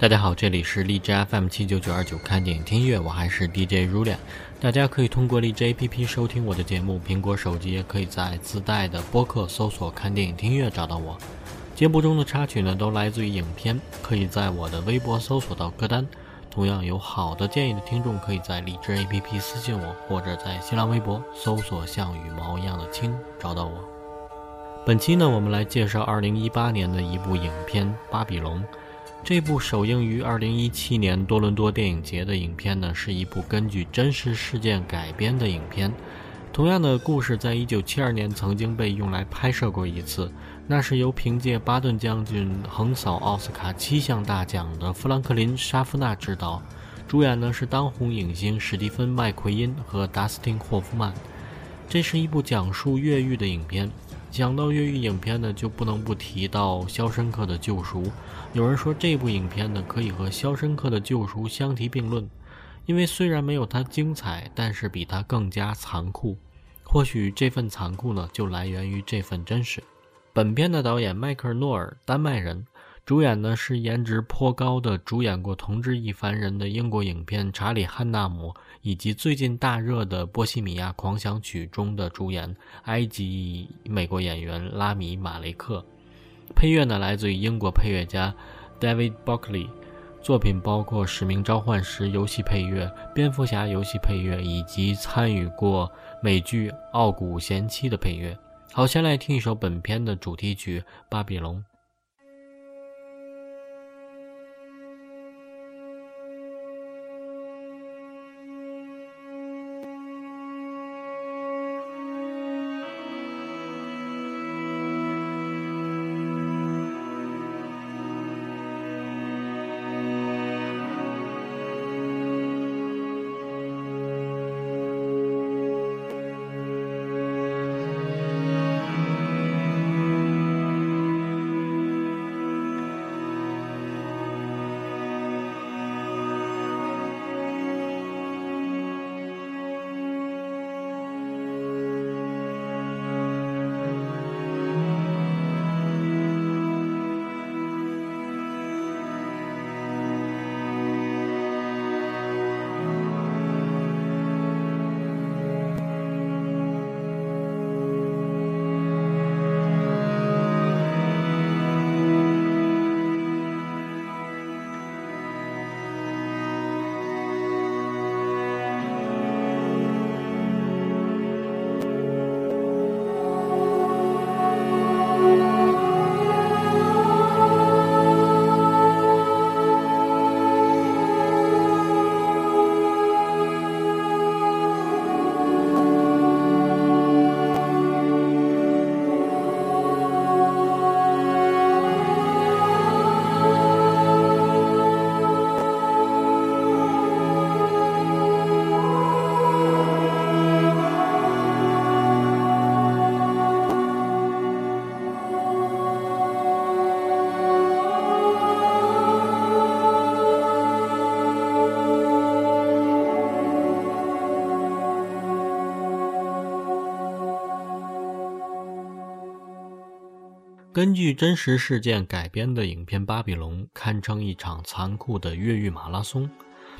大家好，这里是荔枝 FM 七九九二九看电影听乐，我还是 DJ Rulia。大家可以通过荔枝 APP 收听我的节目，苹果手机也可以在自带的播客搜索“看电影听乐”找到我。节目中的插曲呢，都来自于影片，可以在我的微博搜索到歌单。同样有好的建议的听众，可以在荔枝 APP 私信我，或者在新浪微博搜索“像羽毛一样的青”找到我。本期呢，我们来介绍二零一八年的一部影片《巴比龙》。这部首映于二零一七年多伦多电影节的影片呢，是一部根据真实事件改编的影片。同样的故事，在一九七二年曾经被用来拍摄过一次，那是由凭借《巴顿将军》横扫奥斯卡七项大奖的富兰克林·沙夫纳执导，主演呢是当红影星史蒂芬·麦奎因和达斯汀·霍夫曼。这是一部讲述越狱的影片。讲到越狱影片呢，就不能不提到《肖申克的救赎》。有人说这部影片呢，可以和《肖申克的救赎》相提并论，因为虽然没有它精彩，但是比它更加残酷。或许这份残酷呢，就来源于这份真实。本片的导演迈克尔·诺尔，丹麦人。主演呢是颜值颇高的，主演过《同志亦凡人》的英国影片查理·汉纳姆，以及最近大热的《波西米亚狂想曲》中的主演埃及美国演员拉米·马雷克。配乐呢来自于英国配乐家 David Buckley，作品包括《使命召唤师》游戏配乐、《蝙蝠侠》游戏配乐，以及参与过美剧《傲骨贤妻》的配乐。好，先来听一首本片的主题曲《巴比龙》。根据真实事件改编的影片《巴比龙》堪称一场残酷的越狱马拉松。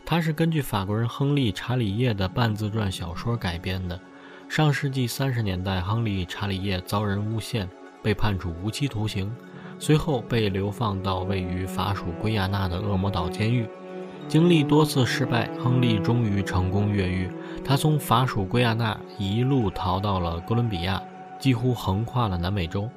它是根据法国人亨利·查理叶的半自传小说改编的。上世纪三十年代，亨利·查理叶遭人诬陷，被判处无期徒刑，随后被流放到位于法属圭亚那的恶魔岛监狱。经历多次失败，亨利终于成功越狱。他从法属圭亚那一路逃到了哥伦比亚，几乎横跨了南美洲。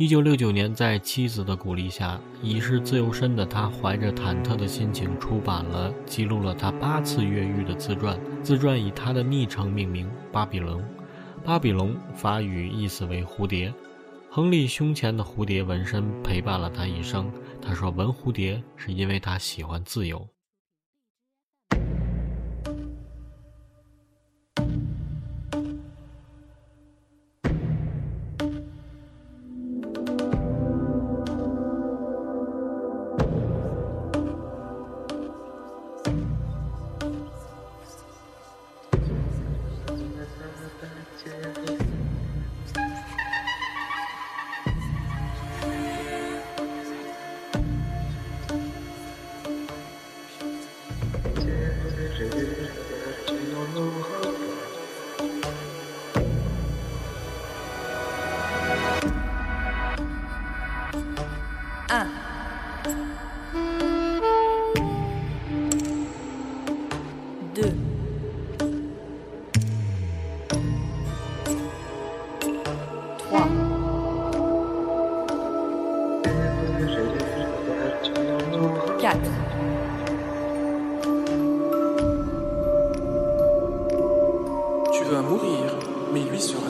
一九六九年，在妻子的鼓励下，已是自由身的他怀着忐忑的心情出版了记录了他八次越狱的自传。自传以他的昵称命名——巴比龙。巴比龙法语意思为蝴蝶。亨利胸前的蝴蝶纹身陪伴了他一生。他说：“纹蝴蝶是因为他喜欢自由。”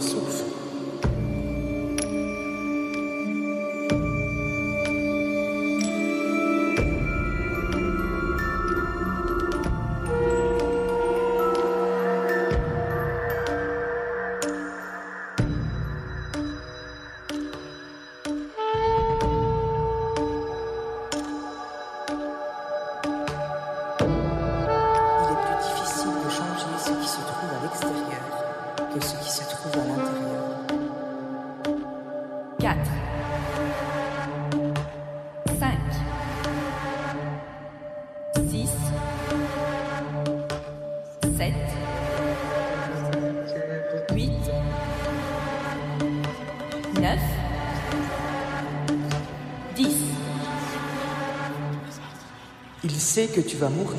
sua Il sait que tu vas mourir.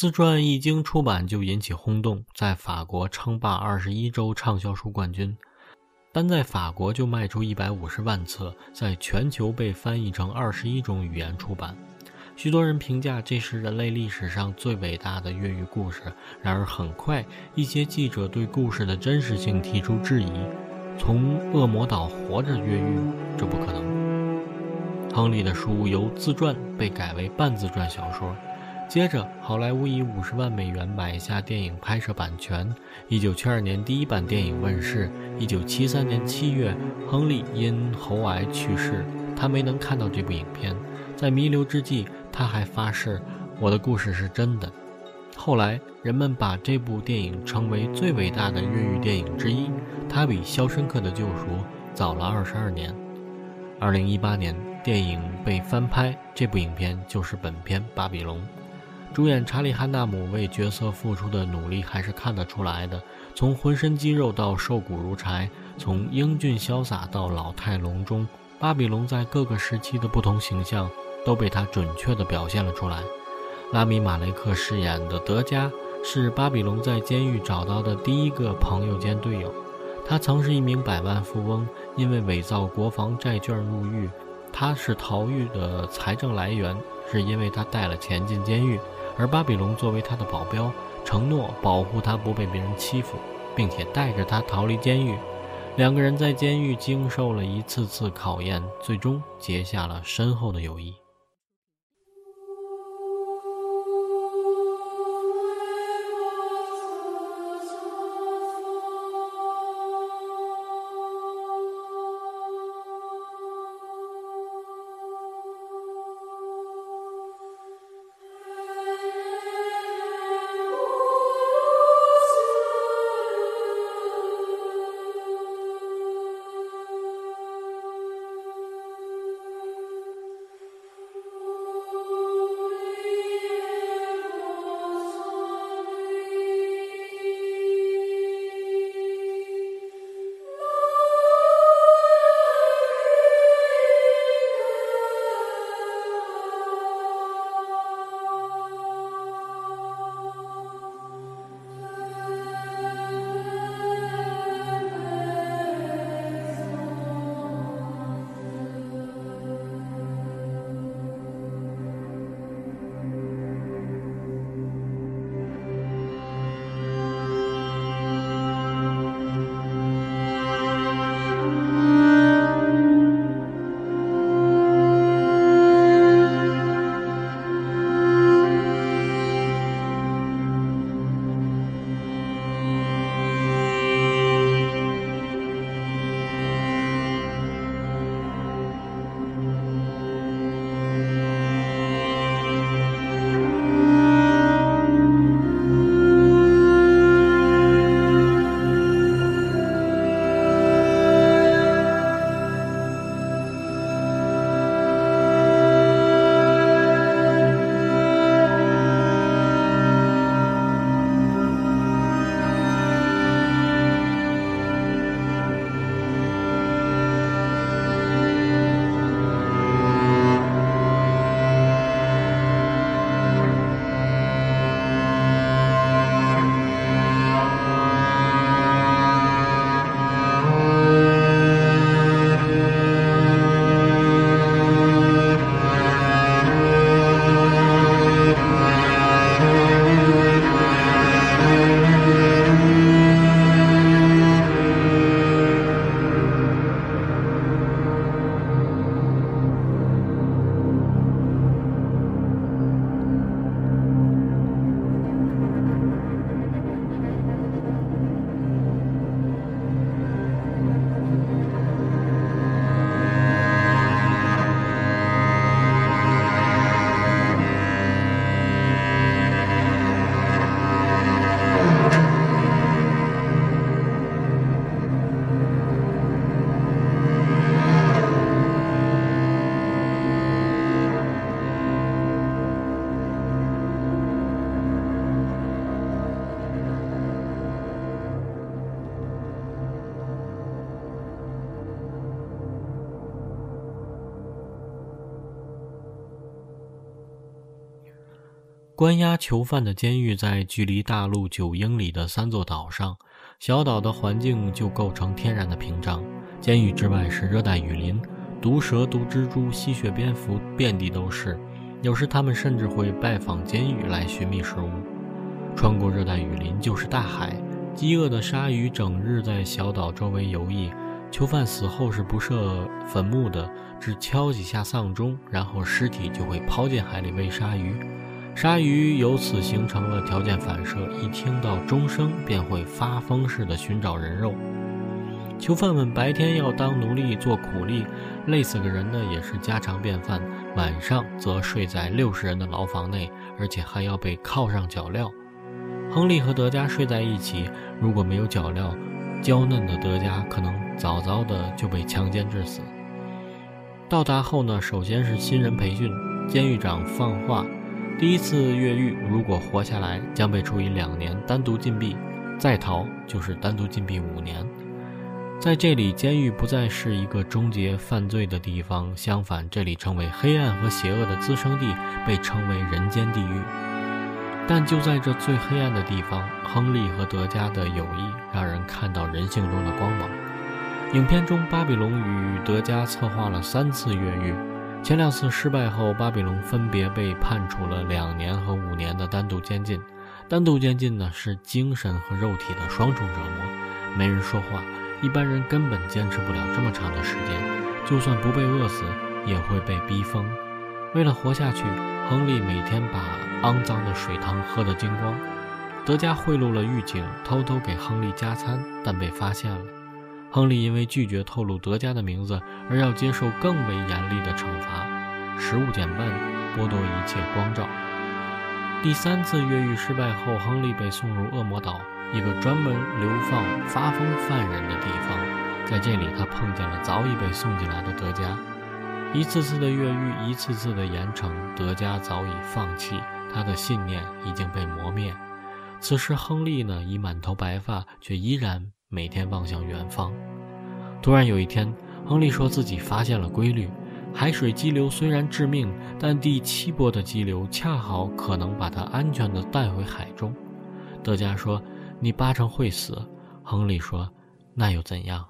自传一经出版就引起轰动，在法国称霸二十一周畅销书冠军，单在法国就卖出一百五十万册，在全球被翻译成二十一种语言出版。许多人评价这是人类历史上最伟大的越狱故事。然而，很快一些记者对故事的真实性提出质疑：从恶魔岛活着越狱，这不可能。亨利的书由自传被改为半自传小说。接着，好莱坞以五十万美元买下电影拍摄版权。一九七二年，第一版电影问世。一九七三年七月，亨利因喉癌去世，他没能看到这部影片。在弥留之际，他还发誓：“我的故事是真的。”后来，人们把这部电影称为最伟大的越狱电影之一。它比《肖申克的救赎》早了二十二年。二零一八年，电影被翻拍，这部影片就是本片《巴比龙》。主演查理·汉纳姆为角色付出的努力还是看得出来的。从浑身肌肉到瘦骨如柴，从英俊潇洒到老态龙钟，巴比龙在各个时期的不同形象都被他准确地表现了出来。拉米·马雷克饰演的德加是巴比龙在监狱找到的第一个朋友兼队友。他曾是一名百万富翁，因为伪造国防债券入狱。他是逃狱的财政来源，是因为他带了钱进监狱。而巴比龙作为他的保镖，承诺保护他不被别人欺负，并且带着他逃离监狱。两个人在监狱经受了一次次考验，最终结下了深厚的友谊。关押囚犯的监狱在距离大陆九英里的三座岛上，小岛的环境就构成天然的屏障。监狱之外是热带雨林，毒蛇、毒蜘蛛、吸血蝙蝠遍地都是。有时他们甚至会拜访监狱来寻觅食物。穿过热带雨林就是大海，饥饿的鲨鱼整日在小岛周围游弋。囚犯死后是不设坟墓的，只敲几下丧钟，然后尸体就会抛进海里喂鲨鱼。鲨鱼由此形成了条件反射，一听到钟声便会发疯似的寻找人肉。囚犯们白天要当奴隶做苦力，累死个人呢也是家常便饭。晚上则睡在六十人的牢房内，而且还要被铐上脚镣。亨利和德加睡在一起，如果没有脚镣，娇嫩的德加可能早早的就被强奸致死。到达后呢，首先是新人培训，监狱长放话：第一次越狱如果活下来，将被处以两年单独禁闭；再逃就是单独禁闭五年。在这里，监狱不再是一个终结犯罪的地方，相反，这里成为黑暗和邪恶的滋生地，被称为人间地狱。但就在这最黑暗的地方，亨利和德加的友谊让人看到人性中的光芒。影片中，巴比龙与德加策划了三次越狱，前两次失败后，巴比龙分别被判处了两年和五年的单独监禁。单独监禁呢，是精神和肉体的双重折磨，没人说话，一般人根本坚持不了这么长的时间，就算不被饿死，也会被逼疯。为了活下去，亨利每天把。肮脏的水塘喝得精光。德加贿赂了狱警，偷偷给亨利加餐，但被发现了。亨利因为拒绝透露德加的名字，而要接受更为严厉的惩罚：食物减半，剥夺一切光照。第三次越狱失败后，亨利被送入恶魔岛，一个专门流放发疯犯人的地方。在这里，他碰见了早已被送进来的德加。一次次的越狱，一次次的严惩，德加早已放弃。他的信念已经被磨灭。此时，亨利呢已满头白发，却依然每天望向远方。突然有一天，亨利说自己发现了规律：海水激流虽然致命，但第七波的激流恰好可能把他安全的带回海中。德加说：“你八成会死。”亨利说：“那又怎样？”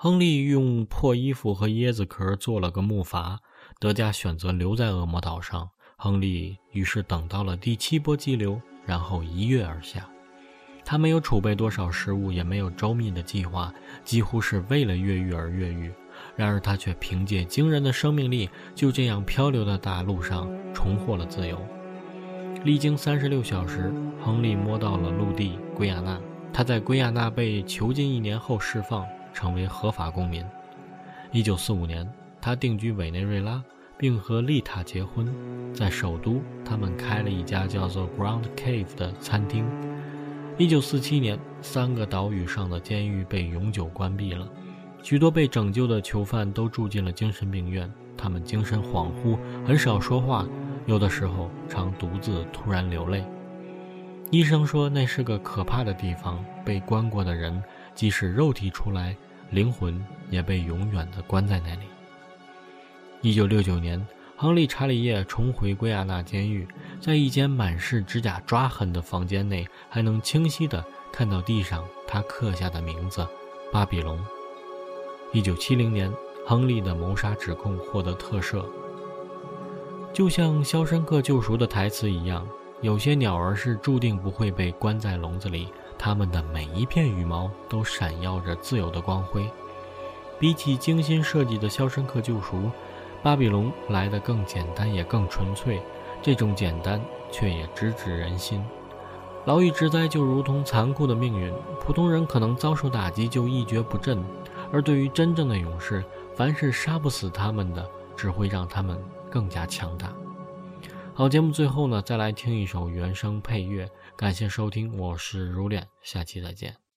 亨利用破衣服和椰子壳做了个木筏，德加选择留在恶魔岛上。亨利于是等到了第七波激流，然后一跃而下。他没有储备多少食物，也没有周密的计划，几乎是为了越狱而越狱。然而他却凭借惊人的生命力，就这样漂流在大陆上，重获了自由。历经三十六小时，亨利摸到了陆地圭亚那。他在圭亚那被囚禁一年后释放，成为合法公民。一九四五年，他定居委内瑞拉。并和丽塔结婚，在首都，他们开了一家叫做 Ground Cave 的餐厅。一九四七年，三个岛屿上的监狱被永久关闭了，许多被拯救的囚犯都住进了精神病院。他们精神恍惚，很少说话，有的时候常独自突然流泪。医生说那是个可怕的地方，被关过的人即使肉体出来，灵魂也被永远地关在那里。一九六九年，亨利·查理叶重回圭亚那监狱，在一间满是指甲抓痕的房间内，还能清晰地看到地上他刻下的名字——巴比龙。一九七零年，亨利的谋杀指控获得特赦。就像《肖申克救赎》的台词一样，有些鸟儿是注定不会被关在笼子里，它们的每一片羽毛都闪耀着自由的光辉。比起精心设计的《肖申克救赎》。巴比龙来得更简单，也更纯粹。这种简单却也直指人心。牢狱之灾就如同残酷的命运，普通人可能遭受打击就一蹶不振，而对于真正的勇士，凡是杀不死他们的，只会让他们更加强大。好，节目最后呢，再来听一首原声配乐。感谢收听，我是如恋，下期再见。